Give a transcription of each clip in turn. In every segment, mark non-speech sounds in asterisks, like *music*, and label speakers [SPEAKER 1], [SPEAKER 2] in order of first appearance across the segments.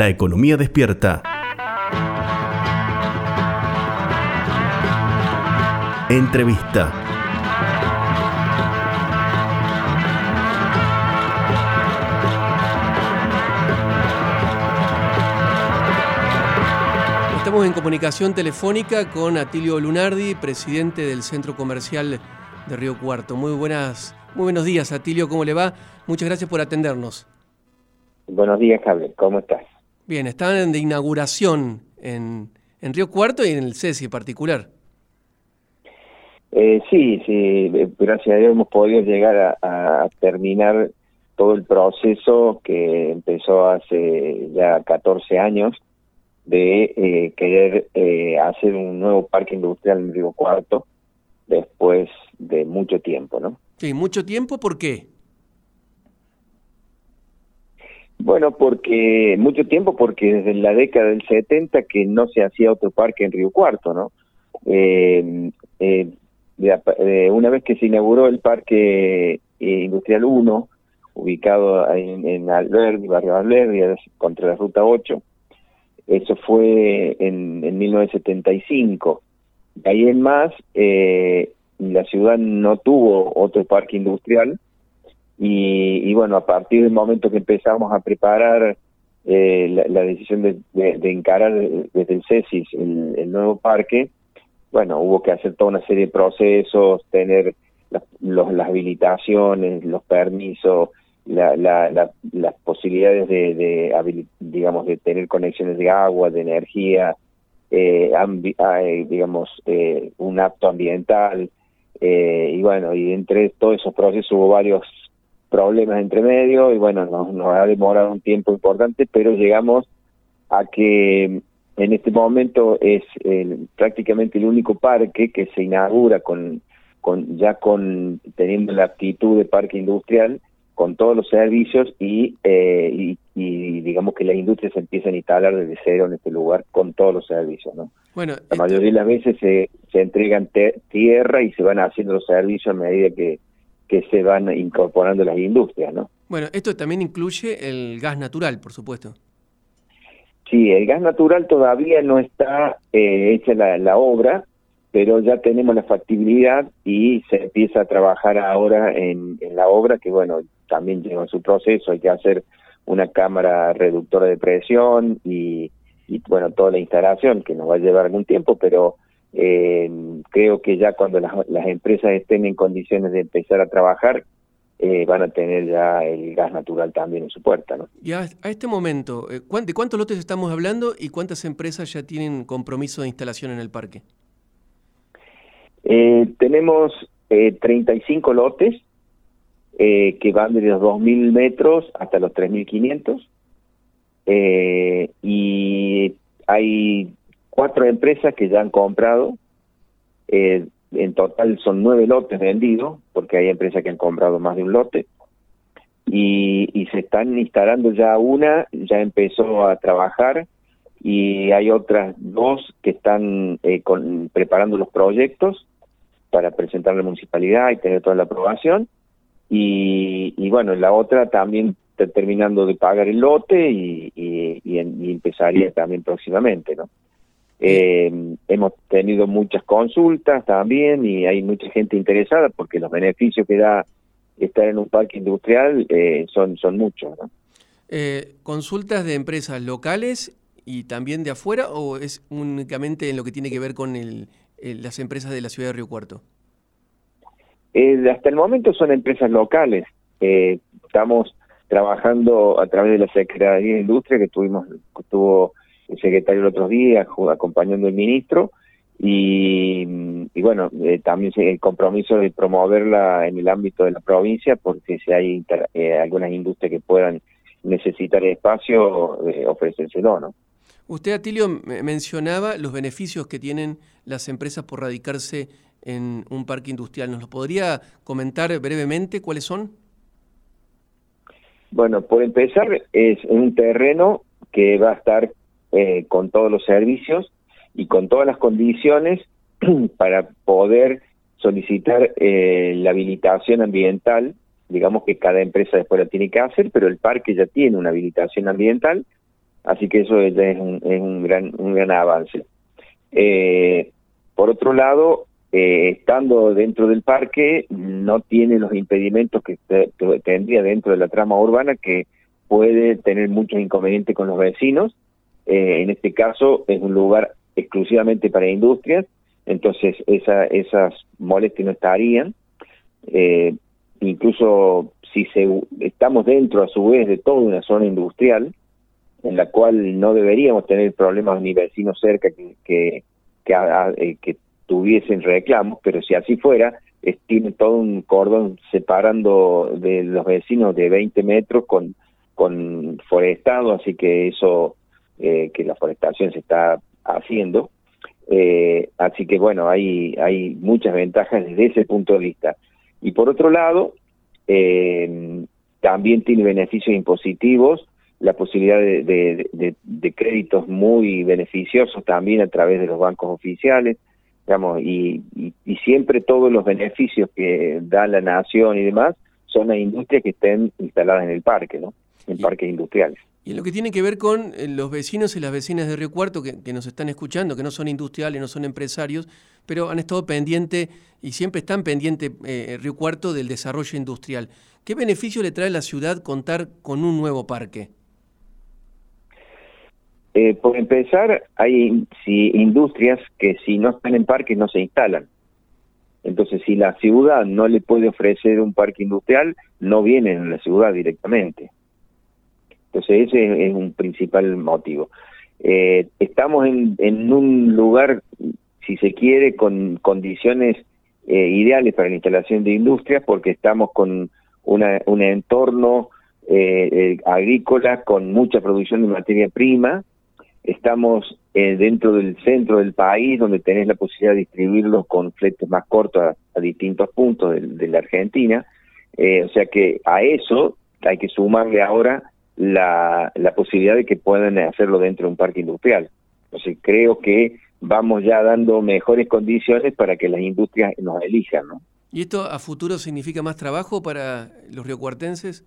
[SPEAKER 1] La economía despierta. Entrevista.
[SPEAKER 2] Estamos en comunicación telefónica con Atilio Lunardi, presidente del Centro Comercial de Río Cuarto. Muy buenas, muy buenos días, Atilio, ¿cómo le va? Muchas gracias por atendernos.
[SPEAKER 3] Buenos días, Javier, ¿cómo estás?
[SPEAKER 2] Bien, están de inauguración en, en Río Cuarto y en el CESI en particular.
[SPEAKER 3] Eh, sí, sí, gracias a Dios hemos podido llegar a, terminar todo el proceso que empezó hace ya 14 años de eh, querer eh, hacer un nuevo parque industrial en Río Cuarto después de mucho tiempo, ¿no?
[SPEAKER 2] Sí, mucho tiempo, ¿por qué?
[SPEAKER 3] Bueno, porque mucho tiempo, porque desde la década del 70 que no se hacía otro parque en Río Cuarto, ¿no? Eh, eh, una vez que se inauguró el Parque Industrial 1, ubicado en, en Alberdi, barrio Alberdi, contra la Ruta 8, eso fue en, en 1975. De ahí en más, eh, la ciudad no tuvo otro parque industrial y, bueno, a partir del momento que empezamos a preparar eh, la, decisión de, encarar desde el CESIS el, nuevo parque, bueno, hubo que hacer toda una serie de procesos, tener las, las habilitaciones, los permisos, la, las posibilidades de, de, digamos, de tener conexiones de agua, de energía, eh, digamos, eh, un acto ambiental, eh, y bueno, y entre todos esos procesos hubo varios problemas entre medio y bueno, nos, nos ha demorado un tiempo importante, pero llegamos a que en este momento es prácticamente el único parque que se inaugura con, con ya con teniendo la actitud de parque industrial con todos los servicios y, eh, y, digamos que las industrias empiezan a instalar desde cero en este lugar con todos los servicios, ¿no? Bueno, la mayoría de las veces se, se entregan tierra y se van haciendo los servicios a medida que, que se van incorporando las industrias, ¿no?
[SPEAKER 2] Bueno, esto también incluye el gas natural, por supuesto.
[SPEAKER 3] Sí, el gas natural todavía no está eh, hecha la, la, obra, pero ya tenemos la factibilidad y se empieza a trabajar ahora en, en la obra, que bueno, también lleva su proceso, hay que hacer una cámara reductora de presión y, y bueno, toda la instalación, que nos va a llevar algún tiempo, pero eh, creo que ya cuando las, empresas estén en condiciones de empezar a trabajar, eh, van a tener ya el gas natural también en su puerta. ¿no?
[SPEAKER 2] Y a, este momento, eh, ¿de cuántos lotes estamos hablando y cuántas empresas ya tienen compromiso de instalación en el parque?
[SPEAKER 3] tenemos 35 lotes que van desde los 2.000 metros hasta los 3.500 y hay cuatro empresas que ya han comprado. Eh, en total son nueve lotes vendidos, porque hay empresas que han comprado más de un lote. Y, y se están instalando ya una, ya empezó a trabajar, y hay otras dos que están eh, con, preparando los proyectos para presentar a la municipalidad y tener toda la aprobación. Y, y bueno, la otra también está terminando de pagar el lote y, y, y empezaría también próximamente, ¿no? Eh, hemos tenido muchas consultas también y hay mucha gente interesada porque los beneficios que da estar en un parque industrial eh, son, son muchos.
[SPEAKER 2] Eh, ¿Consultas de empresas locales y también de afuera o es únicamente en lo que tiene que ver con el, las empresas de la ciudad de Río Cuarto?
[SPEAKER 3] hasta el momento son empresas locales. estamos trabajando a través de la Secretaría de Industria que tuvimos, tuvo el secretario el otro día, acompañando al ministro, y, bueno, eh, también el compromiso de promoverla en el ámbito de la provincia, porque si hay eh, algunas industrias que puedan necesitar espacio, eh, ofrecérselo, ¿no?
[SPEAKER 2] Usted, Atilio, mencionaba los beneficios que tienen las empresas por radicarse en un parque industrial. ¿Nos lo podría comentar brevemente cuáles son?
[SPEAKER 3] Bueno, por empezar, es un terreno que va a estar eh, con todos los servicios y con todas las condiciones *clears throat* para poder solicitar eh, la habilitación ambiental, digamos que cada empresa después la tiene que hacer, pero el parque ya tiene una habilitación ambiental Así que eso es un, es un gran, un gran avance. Eh, por otro lado, eh, estando dentro del parque, no tiene los impedimentos que, tendría dentro de la trama urbana, que puede tener muchos inconvenientes con los vecinos. Eh, en este caso, es un lugar exclusivamente para industrias, entonces esa, esas molestias no estarían. Eh, incluso si se, estamos dentro, a su vez, de toda una zona industrial, en la cual no deberíamos tener problemas ni vecinos cerca que, que, eh, tuviesen reclamos, pero si así fuera, tiene todo un cordón separando de los vecinos de 20 metros con, con forestado, así que eso, eh, que la forestación se está haciendo. Eh, así que bueno, hay, hay muchas ventajas desde ese punto de vista. Y por otro lado, eh, también tiene beneficios impositivos, la posibilidad de, de, créditos muy beneficiosos también a través de los bancos oficiales, digamos, y, y, siempre todos los beneficios que da la nación y demás son a industrias que estén instaladas en el parque, ¿no? En parques industriales.
[SPEAKER 2] Y en lo que tiene que ver con eh, los vecinos y las vecinas de Río Cuarto que, nos están escuchando, que no son industriales, no son empresarios, pero han estado pendientes y siempre están pendientes eh, Río Cuarto del desarrollo industrial. ¿Qué beneficio le trae a la ciudad contar con un nuevo parque?
[SPEAKER 3] Eh, por empezar, hay si, industrias que si no están en parques no se instalan. Entonces, si la ciudad no le puede ofrecer un parque industrial, no vienen a la ciudad directamente. Entonces ese es un principal motivo. Eh, estamos en, en, un lugar, si se quiere, con condiciones eh, ideales para la instalación de industrias porque estamos con una, un entorno eh, agrícola con mucha producción de materia prima. Estamos dentro del centro del país donde tenés la posibilidad de distribuirlos con fletes más cortos a, distintos puntos de, de la Argentina. o sea que a eso hay que sumarle ahora la, la posibilidad de que puedan hacerlo dentro de un parque industrial. Entonces creo que vamos ya dando mejores condiciones para que las industrias nos elijan. ¿no?
[SPEAKER 2] ¿Y esto a futuro significa más trabajo para los riocuartenses?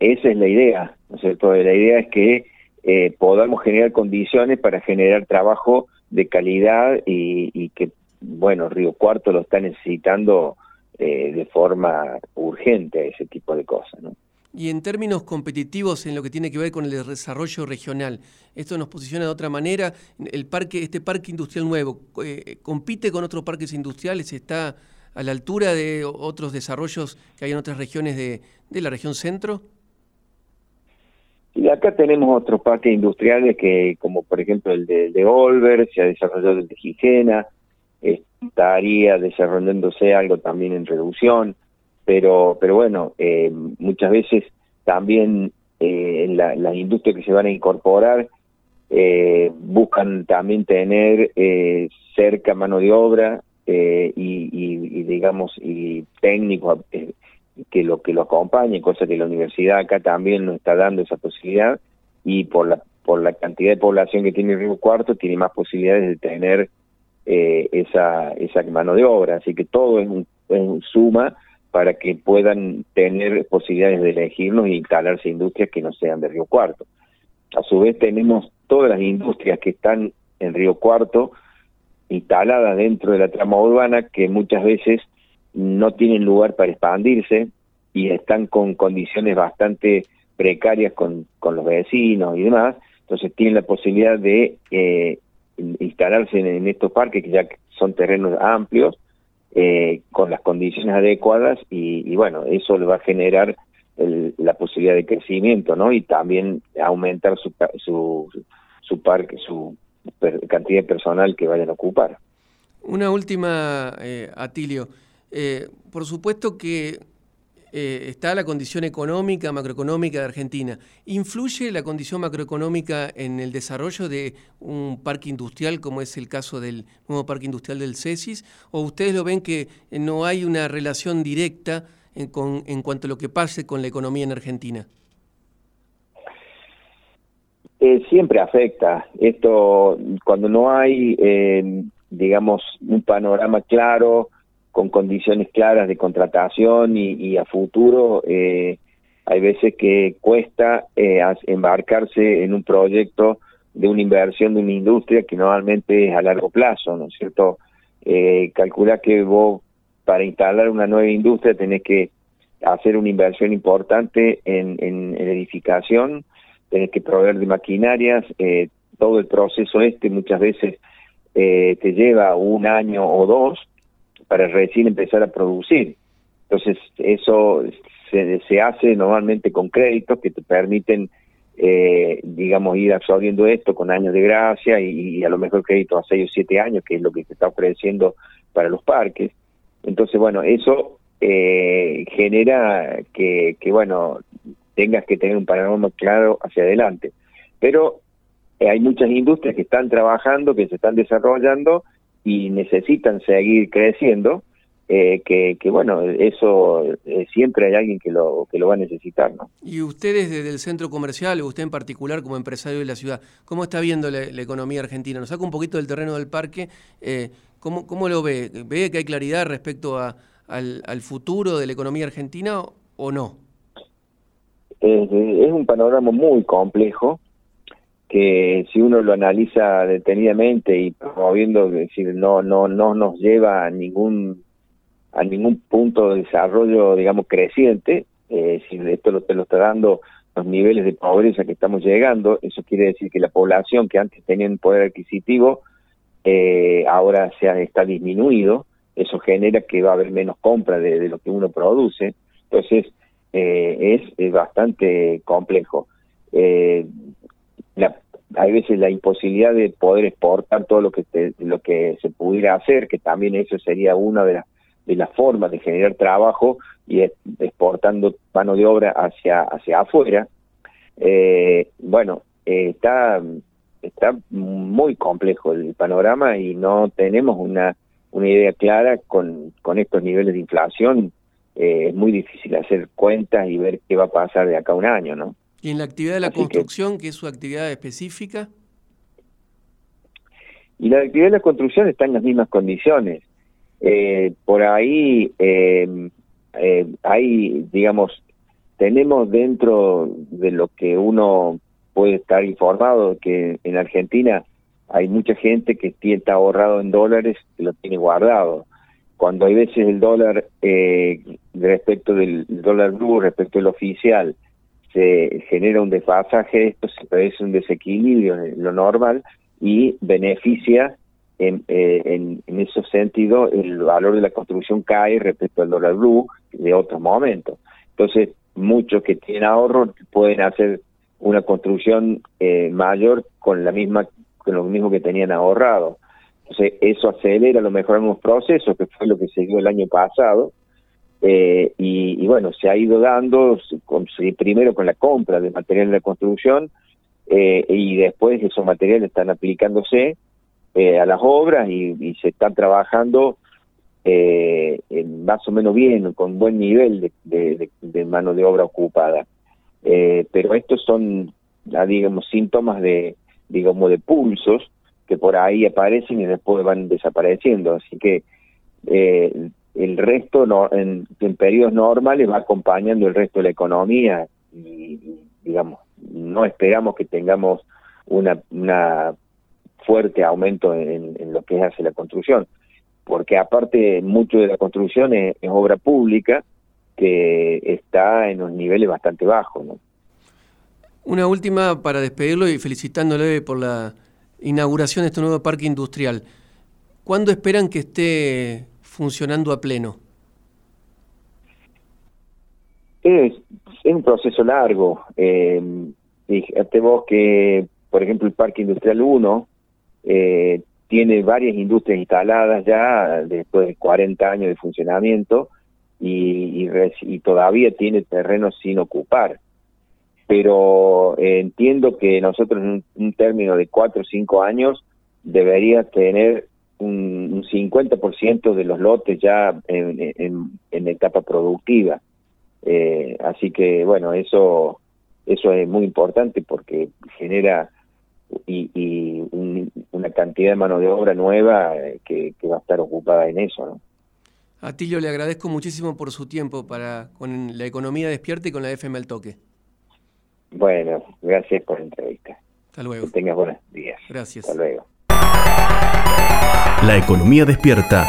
[SPEAKER 3] Esa es la idea, ¿no es cierto? La idea es que eh, podamos generar condiciones para generar trabajo de calidad y, y que, bueno, Río Cuarto lo está necesitando eh, de forma urgente, ese tipo de cosas, ¿no?
[SPEAKER 2] Y en términos competitivos en lo que tiene que ver con el desarrollo regional, esto nos posiciona de otra manera. El parque, este parque industrial nuevo, eh, ¿compite con otros parques industriales? ¿Está a la altura de otros desarrollos que hay en otras regiones de, la región centro?
[SPEAKER 3] Y acá tenemos otros parques industriales que, como por ejemplo el de, de Olver, se ha desarrollado el de Gijena, estaría desarrollándose algo también en reducción pero pero bueno eh, muchas veces también eh, la, las industrias que se van a incorporar eh, buscan también tener eh, cerca mano de obra eh, y, y, digamos y técnicos eh, que lo que lo acompañe cosa que la universidad acá también nos está dando esa posibilidad y por la por la cantidad de población que tiene Río Cuarto tiene más posibilidades de tener esa esa mano de obra. Así que todo es un, es un suma para que puedan tener posibilidades de elegirnos e instalarse industrias que no sean de Río Cuarto. A su vez tenemos todas las industrias que están en Río Cuarto instaladas dentro de la trama urbana que muchas veces no tienen lugar para expandirse y están con condiciones bastante precarias con, con los vecinos y demás, entonces tienen la posibilidad de eh, instalarse en estos parques que ya son terrenos amplios eh, con las condiciones adecuadas y, bueno, eso le va a generar la posibilidad de crecimiento, ¿no? Y también aumentar su, su, su parque, su cantidad de personal que vayan a ocupar.
[SPEAKER 2] Una última, eh, Atilio. Eh, por supuesto que eh, está la condición económica, macroeconómica de Argentina. ¿Influye la condición macroeconómica en el desarrollo de un parque industrial, como es el caso del nuevo parque industrial del CESIS? ¿O ustedes lo ven que no hay una relación directa en, con, en cuanto a lo que pase con la economía en Argentina?
[SPEAKER 3] Eh, siempre afecta. Esto, cuando no hay, eh, digamos, un panorama claro, con condiciones claras de contratación y, a futuro, eh, hay veces que cuesta eh, embarcarse en un proyecto de una inversión de una industria que normalmente es a largo plazo, ¿no es cierto? Eh, calcula que vos para instalar una nueva industria tenés que hacer una inversión importante en, en, edificación, tenés que proveer de maquinarias, eh, todo el proceso este muchas veces eh, te lleva un año o dos para recién empezar a producir. Entonces, eso se, se hace normalmente con créditos que te permiten, eh, digamos, ir absorbiendo esto con años de gracia y, a lo mejor créditos a seis o siete años, que es lo que se está ofreciendo para los parques. Entonces, bueno, eso eh, genera que, que, bueno, tengas que tener un panorama claro hacia adelante. Pero eh, hay muchas industrias que están trabajando, que se están desarrollando y necesitan seguir creciendo, eh, que, que, bueno, eso eh, siempre hay alguien que lo, que lo va a necesitar, ¿no?
[SPEAKER 2] Y ustedes desde el centro comercial, usted en particular como empresario de la ciudad, ¿cómo está viendo la, economía argentina? Nos saca un poquito del terreno del parque, eh, ¿cómo, ¿cómo lo ve? ¿Ve que hay claridad respecto a, al, al futuro de la economía argentina o no?
[SPEAKER 3] es un panorama muy complejo, que si uno lo analiza detenidamente y promoviendo, decir, no, no, no nos lleva a ningún a ningún punto de desarrollo, digamos, creciente, eh, si esto lo, te lo está dando los niveles de pobreza que estamos llegando, eso quiere decir que la población que antes tenía un poder adquisitivo, eh, ahora se está disminuido, eso genera que va a haber menos compra de, lo que uno produce, entonces eh, es, bastante complejo. La, hay veces la imposibilidad de poder exportar todo lo que lo que se pudiera hacer, que también eso sería una de las de las formas de generar trabajo y exportando mano de obra hacia hacia afuera. Eh, bueno, eh, está está muy complejo el panorama y no tenemos una una idea clara con, con estos niveles de inflación. Eh, es muy difícil hacer cuentas y ver qué va a pasar de acá a un año, ¿no?
[SPEAKER 2] ¿Y en la actividad de la construcción, que, es su actividad específica?
[SPEAKER 3] Y la actividad de la construcción está en las mismas condiciones. Eh, por ahí eh, eh, hay, digamos, tenemos dentro de lo que uno puede estar informado que en Argentina hay mucha gente que está ahorrado en dólares que lo tiene guardado. Cuando hay veces el dólar eh, respecto del dólar blue, respecto del oficial, se genera un desfasaje, esto se produce un desequilibrio en lo normal y beneficia en, eh, en, en ese sentido el valor de la construcción cae respecto al dólar blue de otros momentos. Entonces, muchos que tienen ahorro pueden hacer una construcción eh, mayor con la misma con lo mismo que tenían ahorrado. Entonces, eso acelera lo mejor unos procesos, que fue lo que se dio el año pasado, eh, y, bueno, se ha ido dando primero con la compra de materiales de construcción eh, y después esos materiales están aplicándose eh, a las obras y, se están trabajando eh, más o menos bien, con buen nivel de, mano de obra ocupada. pero estos son, digamos, síntomas de, digamos, de pulsos que por ahí aparecen y después van desapareciendo. Así que eh, el resto no, en, periodos normales va acompañando el resto de la economía y, digamos, no esperamos que tengamos una, fuerte aumento en, lo que hace la construcción, porque aparte mucho de la construcción es, obra pública que está en unos niveles bastante bajos.
[SPEAKER 2] Una última para despedirlo y felicitándole por la inauguración de este nuevo parque industrial. ¿Cuándo esperan que esté funcionando a pleno?
[SPEAKER 3] Es, un proceso largo. Eh, fíjate vos que, por ejemplo, el Parque Industrial 1 eh, tiene varias industrias instaladas ya después de 40 años de funcionamiento y, y, todavía tiene terreno sin ocupar. Pero eh, entiendo que nosotros en un, término de 4 o 5 años debería tener un, un 50% de los lotes ya en, en, etapa productiva. Eh, así que, bueno, eso, eso es muy importante porque genera y, y una cantidad de mano de obra nueva que, que, va a estar ocupada en eso. ¿no?
[SPEAKER 2] Atilio, le agradezco muchísimo por su tiempo para con la economía despierta y con la FM al toque.
[SPEAKER 3] Bueno, gracias por la entrevista.
[SPEAKER 2] Hasta luego.
[SPEAKER 3] Que tengas buenos días.
[SPEAKER 2] Gracias.
[SPEAKER 3] Hasta luego.
[SPEAKER 1] La economía despierta